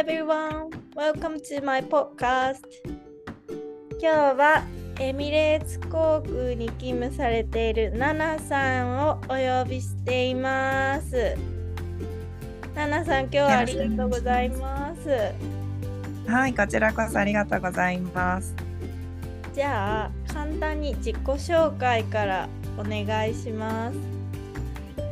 everyone, welcome to my podcast. 今日はエミレーツ航空に勤務されているナナさんをお呼びしています。ナナさん、今日はありがとうございます。はい、こちらこそありがとうございます。じゃあ、簡単に自己紹介からお願いします。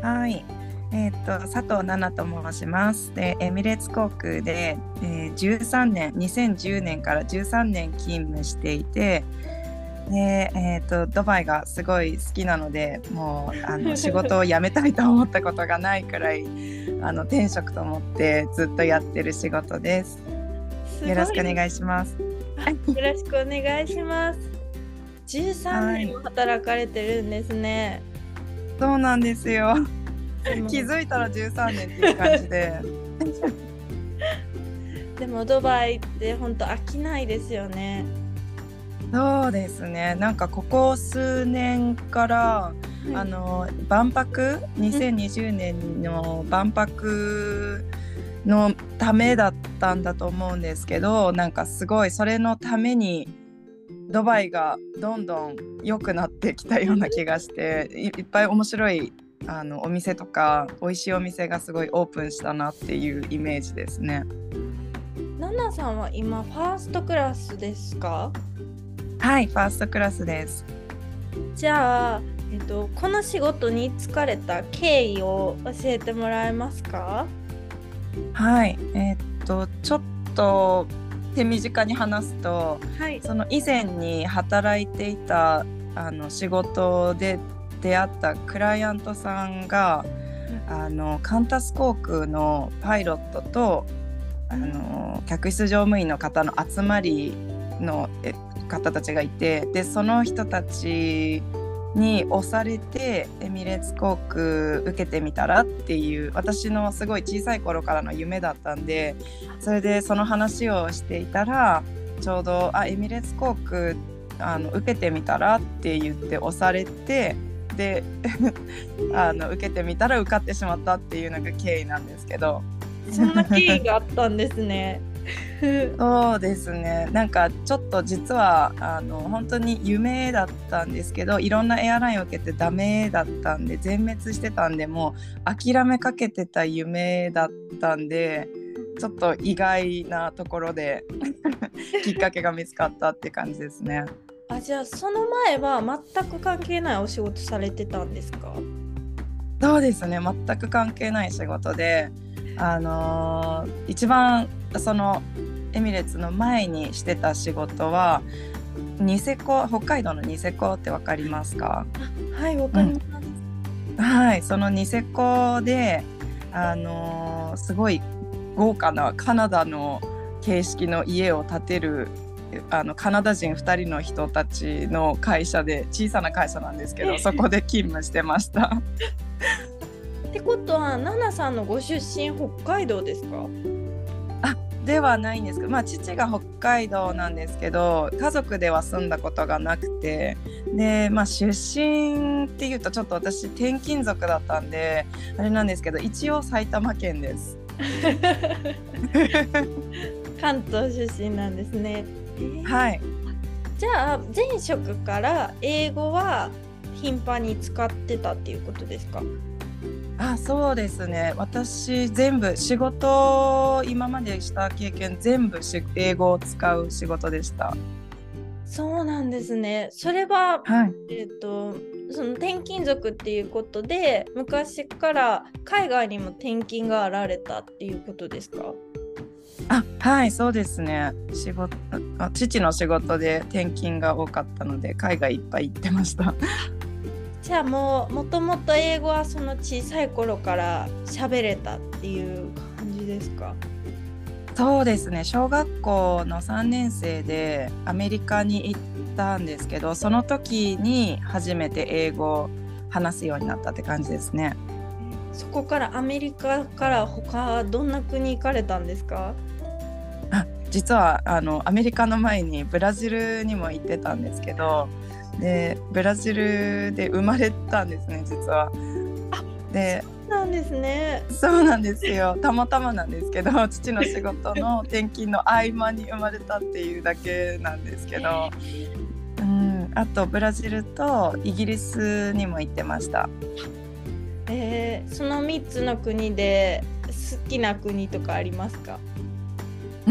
はい、えっ、と佐藤奈々と申します。で、エミレーツ航空で、えー、13年、2010年から13年勤務していて、で、えっ、とドバイがすごい好きなので、もうあの 仕事を辞めたいと思ったことがないくらい、あの転職と思ってずっとやってる仕事です。すよろしくお願いします。よろしくお願いします。13年も働かれてるんですね。そうなんですよ。気づいたら13年っていう感じで。でもドバイって本当飽きないですよね。そうですねなんかここ数年から、あの万博2020年の万博のためだったんだと思うんですけどなんかすごいそれのためにドバイがどんどん良くなってきたような気がしていいっぱい面白いあのお店とか美味しいお店がすごいオープンしたなっていうイメージですね。ナナさんは今ファーストクラスですか？はいファーストクラスです。じゃあ、えっとこの仕事に就かれた経緯を教えてもらえますか？はい、えーっとちょっと手短に話すとはい。その以前に働いていたあの仕事で出会ったクライアントさんがあのカンタス航空のパイロットとあの客室乗務員の方の集まりのえ方たちがいてでその人たちに押されてエミレーツ航空受けてみたらっていう私のすごい小さい頃からの夢だったんでそれでその話をしていたらちょうど「あエミレーツ航空あの受けてみたら?」って言って押されてであの受けてみたら受かってしまったっていうのが経緯なんですけどそんな経緯があったんですね。そうですねなんかちょっと実はあの本当に夢だったんですけどいろんなエアラインを受けてダメだったんで全滅してたんでもう諦めかけてた夢だったんでちょっと意外なところで きっかけが見つかったって感じですね。あじゃあその前は全く関係ないお仕事されてたんですか？そうですね全く関係ない仕事であのー一番そのエミレーツの前にしてた仕事はニセコ北海道のニセコってわかりますか？はいわかります。はいそのニセコであのーすごい豪華なカナダの形式の家を建てるあのカナダ人2人の人たちの会社で小さな会社なんですけどそこで勤務してました。ってことはナナさんのご出身北海道ですか？ではないんですけど、まあ、父が北海道なんですけど家族では住んだことがなくてで、まあ、出身っていうとちょっと私転勤族だったんであれなんですけど一応埼玉県です。関東出身なんですね。えーはいじゃあ前職から英語は頻繁に使ってたっていうことですか？あそうですね私全部仕事今までした経験全部し英語を使う仕事でした。そうなんですね。それははい、えっ、とその転勤族っていうことで昔から海外にも転勤があられたっていうことですか？あはいそうですね仕事あ父の仕事で転勤が多かったので海外いっぱい行ってました。じゃあもうもともと英語はその小さい頃から喋れたっていう感じですか？そうですね小学校の3年生でアメリカに行ったんですけどその時に初めて英語を話すようになったって感じですね。そこからアメリカから他どんな国行かれたんですか？あ実はあのアメリカの前にブラジルにも行ってたんですけどでブラジルで生まれたんですね実は。でなんですね。そうなんですよたまたまなんですけど父の仕事の転勤の合間に生まれたっていうだけなんですけど、うん、あとブラジルとイギリスにも行ってました。えー、その3つの国で好きな国とかありますか？う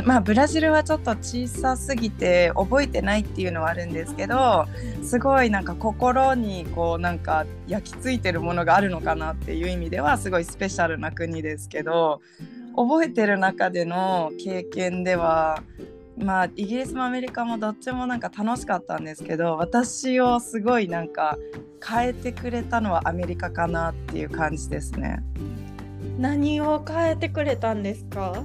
んまあブラジルはちょっと小さすぎて覚えてないっていうのはあるんですけどすごいなんか心にこうなんか焼き付いてるものがあるのかなっていう意味ではすごいスペシャルな国ですけど覚えてる中での経験ではまあイギリスもアメリカもどっちもなんか楽しかったんですけど私をすごいなんか変えてくれたのはアメリカかなっていう感じですね。何を変えてくれたんですか？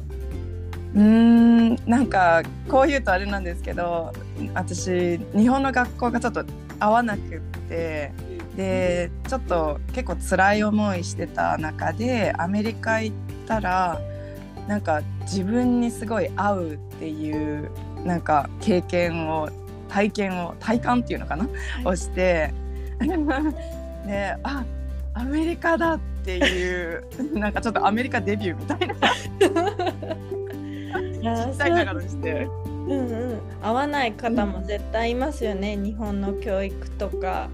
うーんなんかこう言うとあれなんですけど私日本の学校がちょっと合わなくってでちょっと結構辛い思いしてた中でアメリカ行ったらなんか自分にすごい合うっていうなんか経験を体験を体感っていうのかな、をして であアメリカだっていうなんかちょっとアメリカデビューみたいな ちっちゃいながらにして。うんうん、合わない方も絶対いますよね、日本の教育とか。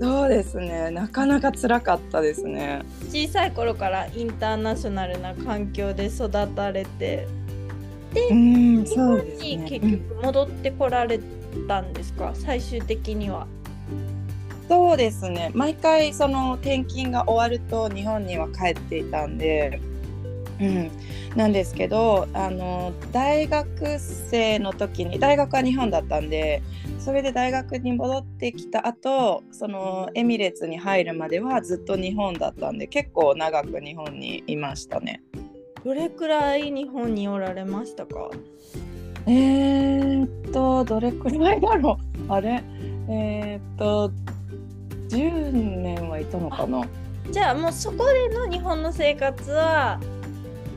そうですね。なかなか辛かったですね。小さい頃からインターナショナルな環境で育たれて。うん日本に結局戻ってこられたんですか、最終的には。そうですね。毎回その転勤が終わると日本には帰っていたんで、うん、なんですけどあの大学生の時に大学は日本だったんでそれで大学に戻ってきた後そのエミレーツに入るまではずっと日本だったんで結構長く日本にいましたね。どれくらい日本におられましたか？えー、っとどれくらいだろう。あれ？えー、っと10年はいたのかな。じゃあもうそこでの日本の生活は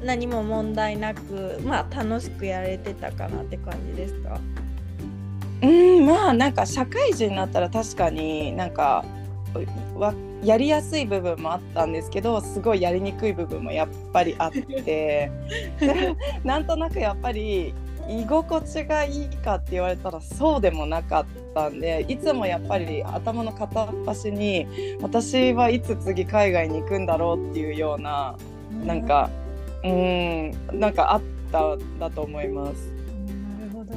何も問題なくまあ楽しくやれてたかなって感じですか？うんまあなんか社会人になったら確かになんかわやりやすい部分もあったんですけどすごいやりにくい部分もやっぱりあって なんとなくやっぱり居心地がいいかって言われたらそうでもなかったんでいつもやっぱり頭の片っ端に私はいつ次海外に行くんだろうっていうようななんかうんなんかあっただと思います。なるほど。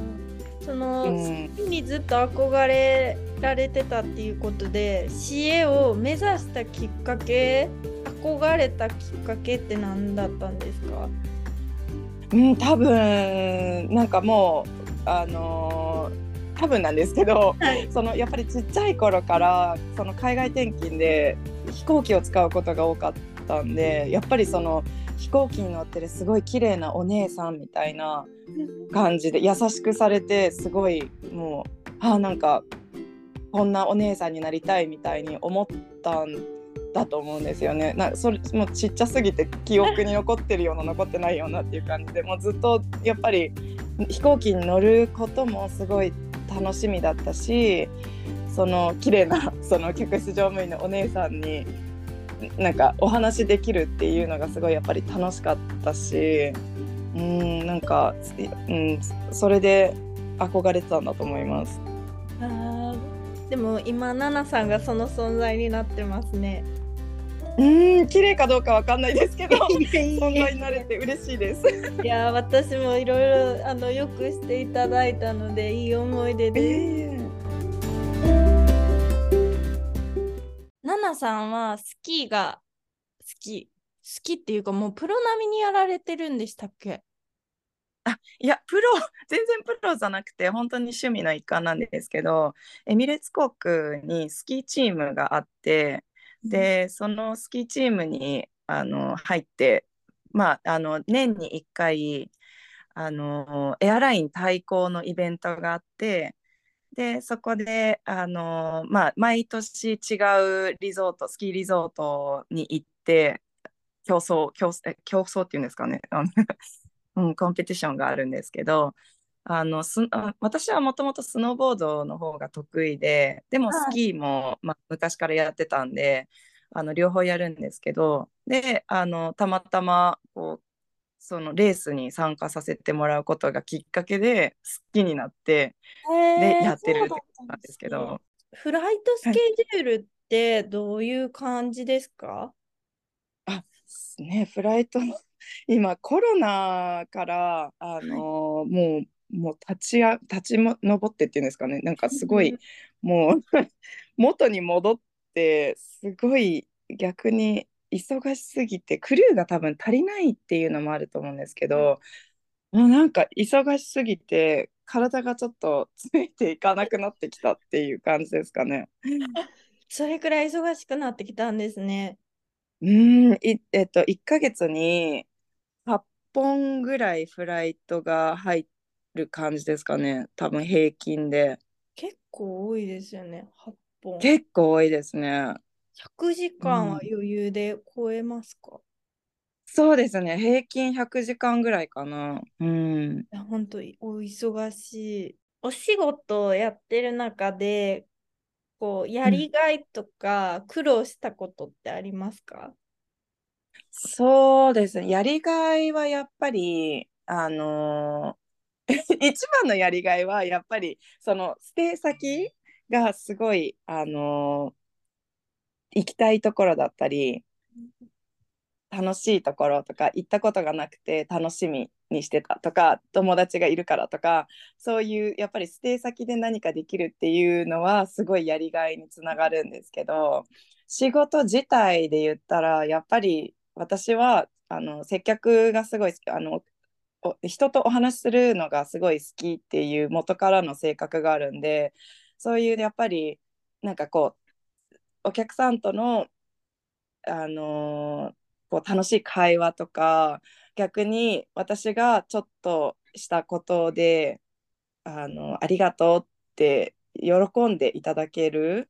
その、うん。好きにずっと憧れられてたっていうことで CA を目指したきっかけ憧れたきっかけって何だったんですか？うん、多分なんかもうあのー多分なんですけど、はい。そのやっぱりちっちゃい頃からその海外転勤で飛行機を使うことが多かったんでやっぱりその飛行機に乗ってるすごい綺麗なお姉さんみたいな感じで優しくされてすごいもうあなんかこんなお姉さんになりたいみたいに思ったんだと思うんですよね。なそれもうちっちゃすぎて記憶に残ってるような残ってないようなっていう感じでもうずっとやっぱり飛行機に乗ることもすごい楽しみだったしその綺麗なその客室乗務員のお姉さんになんかお話できるっていうのがすごいやっぱり楽しかったしうんなんか、うん、それで憧れてたんだと思います。あーでも今ナナさんがその存在になってますね。うん綺麗かどうかわかんないですけど 存在になれて嬉しいです。いや私もいろいろあのよくしていただいたのでいい思い出です。ナナさんはスキーが好き。好きっていうかもうプロ並みにやられてるんでしたっけ？いやプロ 全然プロじゃなくて本当に趣味の一環なんですけどエミレーツ航空にスキーチームがあってでそのスキーチームにあの入ってまああの年に1回あのエアライン対抗のイベントがあってでそこであの、まあ、毎年違うリゾートスキーリゾートに行って競争競競争っていうんですかね。あの うん、コンペティションがあるんですけどあのすあ私はもともとスノーボードの方が得意ででもはい。スキーも、まあ、昔からやってたんであの両方やるんですけどであのたまたまこうそのレースに参加させてもらうことがきっかけで好きになってでやってるってことなんですけど。フライトスケジュールってどういう感じですか、あねフライト 今コロナからあのー、もうもう立ちや立ちも上ってっていうんですかね。なんかすごいもう 元に戻ってすごい逆に忙しすぎてクルーが多分足りないっていうのもあると思うんですけど、もうなんか忙しすぎて体がちょっとついていかなくなってきたっていう感じですかね。それくらい忙しくなってきたんですね。うんいえっと1ヶ月に8本ぐらいフライトが入る感じですかね多分平均で。結構多いですよね8本。結構多いですね。100時間は余裕で超えますか、うん、そうですね。平均100時間ぐらいかな。うん。本当にお忙しい。お仕事をやってる中でこうやりがいとか苦労したことってありますか、うん、そうですね。やりがいはやっぱりあのー、一番のやりがいはやっぱりそのステイ先がすごいあのー行きたいところだったり楽しいところとか行ったことがなくて楽しみにしてたとか友達がいるからとかそういうやっぱりステイ先で何かできるっていうのはすごいやりがいにつながるんですけど仕事自体で言ったらやっぱり私はあの接客がすごい好きあの人とお話しするのがすごい好きっていう元からの性格があるんでそういうやっぱりなんかこうお客さんとの、あのー、こう楽しい会話とか逆に私がちょっとしたことであのありがとうって喜んでいただける、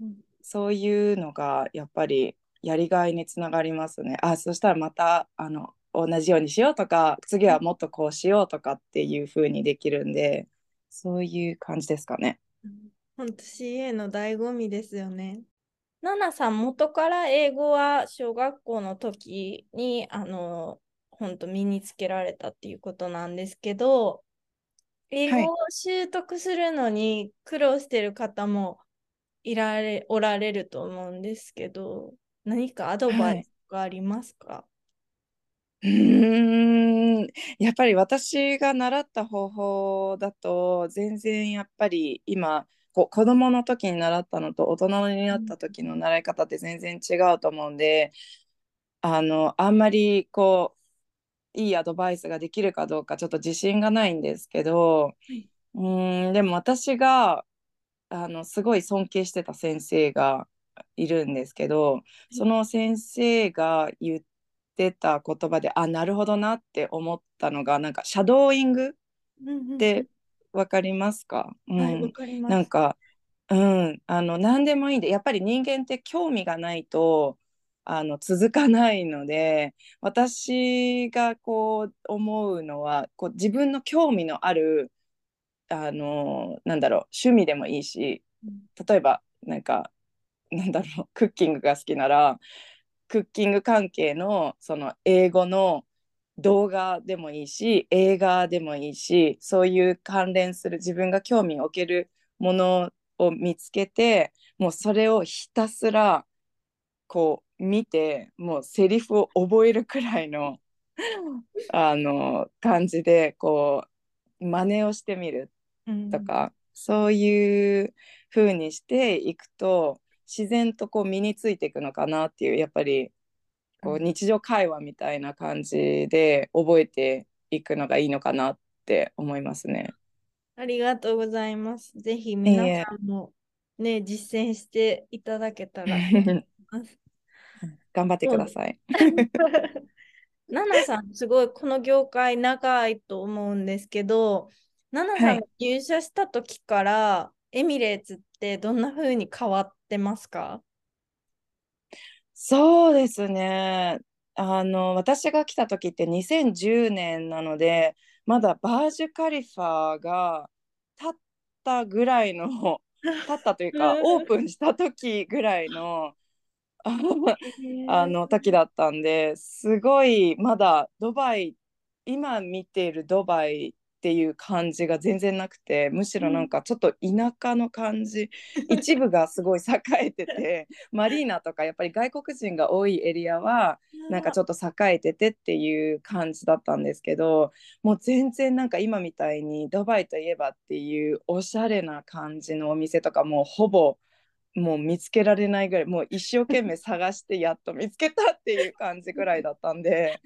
うん、そういうのがやっぱりやりがいにつながりますね。あそしたらまたあの同じようにしようとか次はもっとこうしようとかっていう風にできるんでそういう感じですかね。本当 CA の醍醐味ですよね。ナナさん、元から英語は小学校の時に、あの、本当身につけられたっていうことなんですけど、英語を習得するのに苦労してる方もいられ、おられると思うんですけど、何かアドバイスがありますか、はい、うん。やっぱり私が習った方法だと全然やっぱり今こ子供の時に習ったのと大人になった時の習い方って全然違うと思うんであのあんまりこういいアドバイスができるかどうかちょっと自信がないんですけど、はい、うんでも私があのすごい尊敬してた先生がいるんですけど、その先生が言ってた言葉であなるほどなって思ったのがなんかシャドーイングってわかりますか、うん、はい、かります。なんか、うん、あの何でもいいんでやっぱり人間って興味がないとあの続かないので私がこう思うのはこう自分の興味のあるあのなんだろう趣味でもいいし例えばなんかなんだろうクッキングが好きならクッキング関係のその英語の動画でもいいし映画でもいいしそういう関連する自分が興味を置けるものを見つけてもうそれをひたすらこう見てもうセリフを覚えるくらいの あの感じでこう真似をしてみるとか、うん、そういう風にしていくと自然とこう身についていくのかなっていうやっぱりこう日常会話みたいな感じで覚えていくのがいいのかなって思いますね。ありがとうございます。ぜひ皆さんもね、実践していただけたら 頑張ってください。ナナさん、すごいこの業界長いと思うんですけど、ナナさんが入社した時から、はい、エミレーツってどんな風に変わってますか？そうですね。あの、私が来た時って2010年なので、まだバージュカリファが立ったぐらいの、立ったというか、オープンした時ぐらいの あの時だったんですごいまだドバイ今見ているドバイっていう感じが全然なくてむしろなんかちょっと田舎の感じ、うん、一部がすごい栄えててマリーナとかやっぱり外国人が多いエリアはなんかちょっと栄えててっていう感じだったんですけどもう全然なんか今みたいにドバイといえばっていうおしゃれな感じのお店とかもうほぼもう見つけられないぐらいもう一生懸命探してやっと見つけたっていう感じぐらいだったんで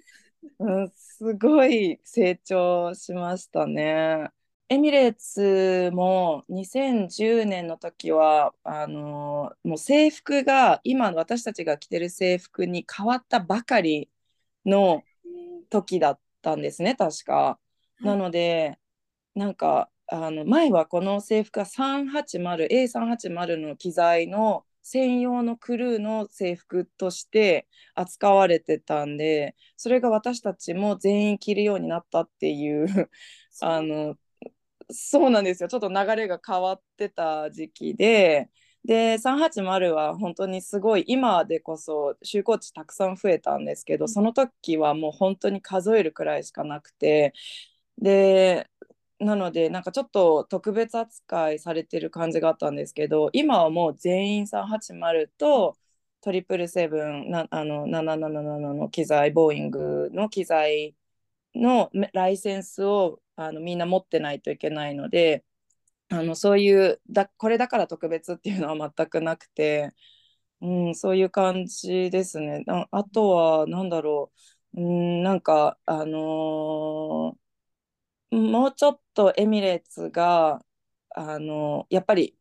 うん、すごい成長しましたね。エミレーツも2010年の時はあのもう制服が今の私たちが着てる制服に変わったばかりの時だったんですね確か。なのでなんかあの前はこの制服が 380A380 の機材の専用のクルーの制服として扱われてたんでそれが私たちも全員着るようになったっていうあのそうなんですよ。ちょっと流れが変わってた時期でで380は本当にすごい今でこそ就航地たくさん増えたんですけどその時はもう本当に数えるくらいしかなくてでなのでなんかちょっと特別扱いされてる感じがあったんですけど今はもう全員380とトリプルセブンなあの777の機材ボーイングの機材のライセンスをあのみんな持ってないといけないのであのそういうだこれだから特別っていうのは全くなくて、うん、そういう感じですね。あとは何だろう、うん、なんかあのーもうちょっとエミレーツがあのやっぱり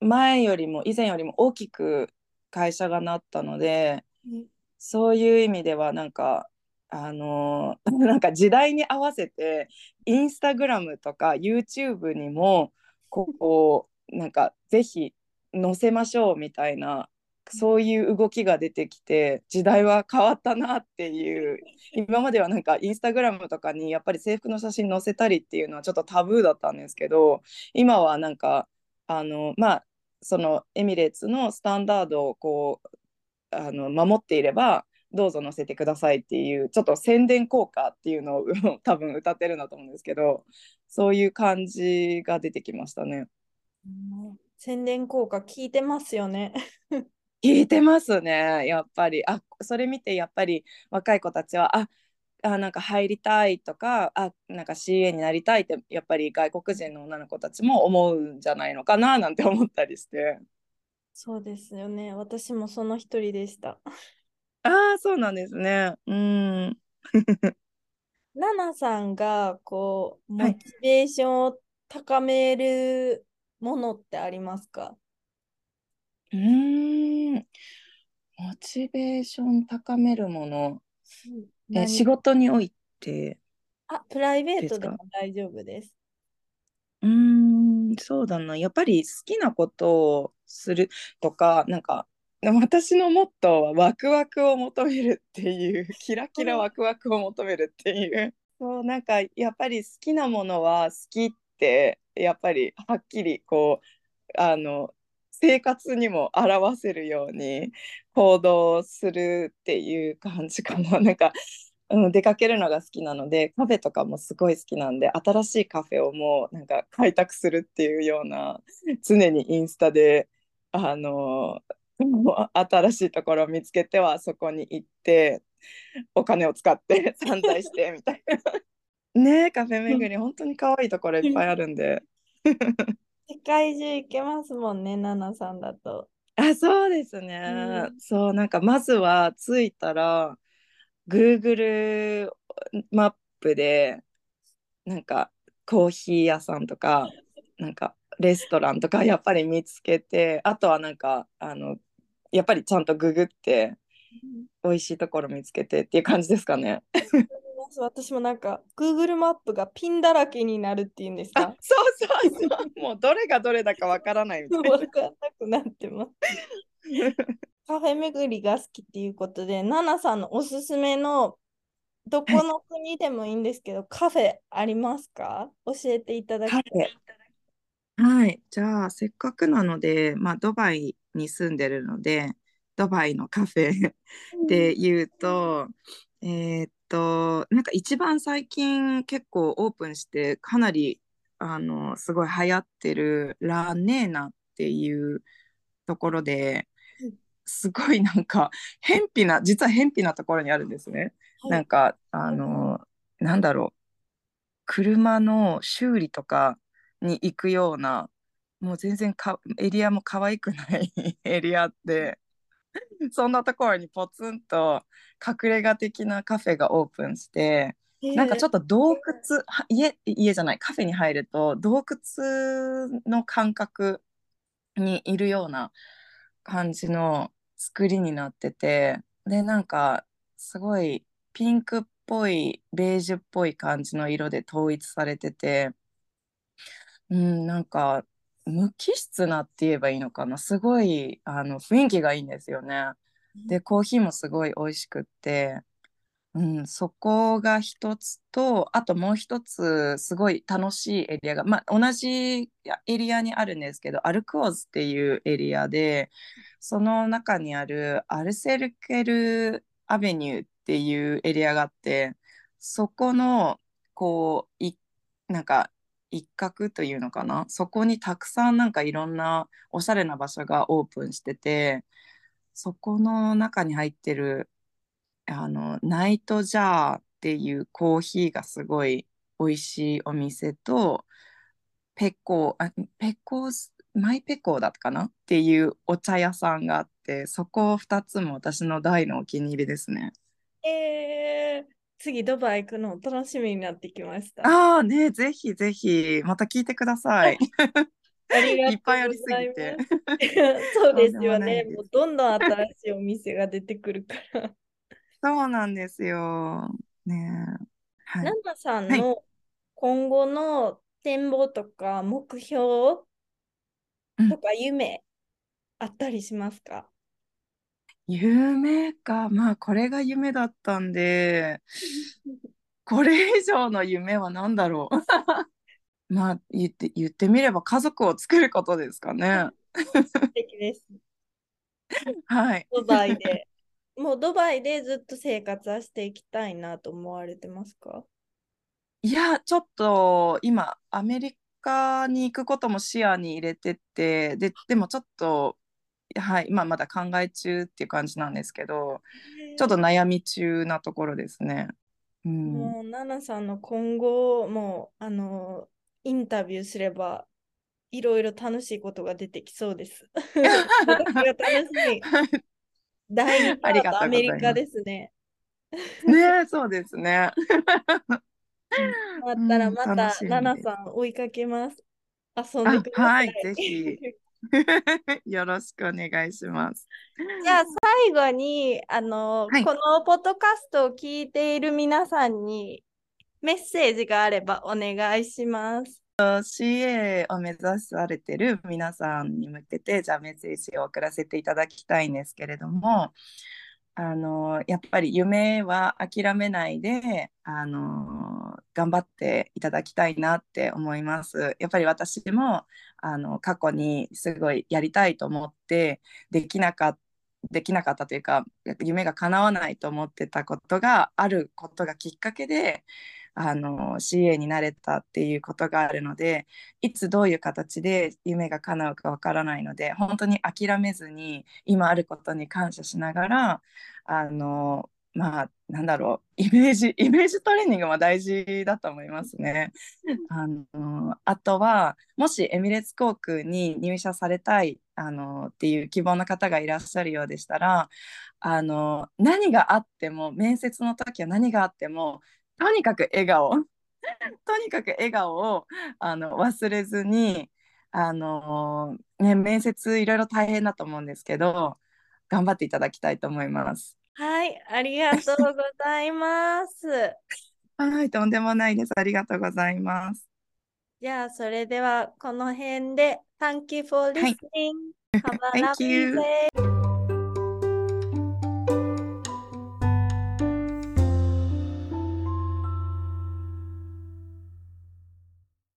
前よりも以前よりも大きく会社がなったので、うん、そういう意味ではなんかあの なんか時代に合わせてインスタグラムとか YouTube にもこうなんかぜひ載せましょうみたいなそういう動きが出てきて時代は変わったなっていう。今まではなんかインスタグラムとかにやっぱり制服の写真載せたりっていうのはちょっとタブーだったんですけど今はなんかあのまあそのエミレーツのスタンダードをこうあの守っていればどうぞ載せてくださいっていうちょっと宣伝効果っていうのを 多分歌ってるんだと思うんですけどそういう感じが出てきましたね。宣伝効果効いてますよね。聞いてますねやっぱり。あそれ見てやっぱり若い子たちはああなんか入りたいとかあなんか CA になりたいってやっぱり外国人の女の子たちも思うんじゃないのかななんて思ったりして。そうですよね。私もその一人でした。ああそうなんですね。うん。ナナさんがこうモチベーションを高めるものってありますか、はいうん、モチベーション高めるもの、うん、え仕事においてあ、プライベートでも大丈夫です。うん、そうだな。やっぱり好きなことをするとか、なんか、私のモットーはワクワクを求めるっていう、キラキラワクワクを求めるっていう。そうなんかやっぱり好きなものは好きってやっぱりはっきりこうあの生活にも表せるように行動するっていう感じかな なんか、うん、出かけるのが好きなのでカフェとかもすごい好きなんで新しいカフェをもうなんか開拓するっていうような常にインスタであの新しいところを見つけてはそこに行ってお金を使って 散財してみたいな。ねカフェ巡り本当に可愛いところいっぱいあるんで。世界中行けますもんね、ナナさんだと。あ、そうですね。うん、そう、なんかまずは着いたら、Google マップで、なんかコーヒー屋さんとか、なんかレストランとかやっぱり見つけて、あとはなんか、あの、やっぱりちゃんとググって、美味しいところ見つけてっていう感じですかね。私もなんか Google マップがピンだらけになるっていうんですか？そうそうそう。もうどれがどれだかわからないみたいな。分かんなくなってます。カフェ巡りが好きっていうことでナナさんのおすすめのどこの国でもいいんですけど、カフェありますか？教えていただきたい。はい、じゃあせっかくなので、まあ、ドバイに住んでるのでドバイのカフェで言うと、えーっと、なんか一番最近結構オープンしてかなりあのすごい流行ってるラ・ネーナっていうところでうん。すごいなんか偏僻な実は偏僻なところにあるんですね。はい。なんかあのなんだろう。車の修理とかに行くようなもう全然かエリアも可愛くない エリアで そんなところにポツンと隠れ家的なカフェがオープンしてなんかちょっと洞窟は家家じゃないカフェに入ると洞窟の感覚にいるような感じの作りになっててでなんかすごいピンクっぽいベージュっぽい感じの色で統一されててうんなんか無機質なって言えばいいのかな？すごいあの雰囲気がいいんですよね。でコーヒーもすごい美味しくって。うん、そこが一つと、あともう一つ、すごい楽しいエリアが、まあ、同じエリアにあるんですけど、アルクオーズっていうエリアで、その中にあるアルセルケルアベニューっていうエリアがあって、そこの、こう、い、なんか、一角というのかな、そこにたくさんなんかいろんなおしゃれな場所がオープンしてて、そこの中に入ってるあのナイトジャーっていうコーヒーがすごい美味しいお店とペコあペコマイペコだったかな？っていうお茶屋さんがあってそこ2つも私の大のお気に入りですね。えー、次ドバイ行くの楽しみになってきました。ああねぜひぜひまた聞いてください。ありがとういっぱいありすぎて。そうですよね。もうどんどん新しいお店が出てくるから。そうなんですよ。ねえはいナナさんはいの今後の展望とか目標うんとか夢あったりしますか、夢かまあこれが夢だったんでこれ以上の夢は何だろう まあ言って言ってみれば家族を作ることですかね。素敵です。はい。ドバイで。もうドバイでずっと生活はしていきたいなと思われてますか？いやちょっと今アメリカに行くことも視野に入れててででもちょっとはい今まだ考え中っていう感じなんですけどちょっと悩み中なところですね。うん、もう、ナナさんの今後、もう、あの、インタビューすれば、いろいろ楽しいことが出てきそうです。私が楽しみ。第2パありがートアとうございますメリカですね。ねそうですね。あったらまたうん楽し、みですナナさん追いかけます。遊んあでくださ。はいいぜひ よろしくお願いします。じゃあ最後にあの、はいこのポッドキャストを聞いている皆さんにメッセージがあればお願いします。CA を目指されてる皆さんに向けてじゃあメッセージを送らせていただきたいんですけれどもあのやっぱり夢は諦めないであの頑張っていただきたいなって思います。やっぱり私もあの過去にすごいやりたいと思ってできなかったできなかったというか夢が叶わないと思ってたことがあることがきっかけであの CA になれたっていうことがあるのでいつどういう形で夢が叶うかわからないので本当に諦めずに今あることに感謝しながらあのまあなんだろうイメージ イメージトレーニングも大事だと思いますね。あのあとはもしエミレーツ航空に入社されたいあのっていう希望の方がいらっしゃるようでしたらあの何があっても面接の時は何があってもとにかく笑顔 とにかく笑顔をあの忘れずにあの、ね、面接いろいろ大変だと思うんですけど頑張っていただきたいと思います。はい、ありがとうございます。はい、とんでもないです。ありがとうございます。じゃあ、それではこの辺で Thank you for はい listening. Have a Thank lovely you. day.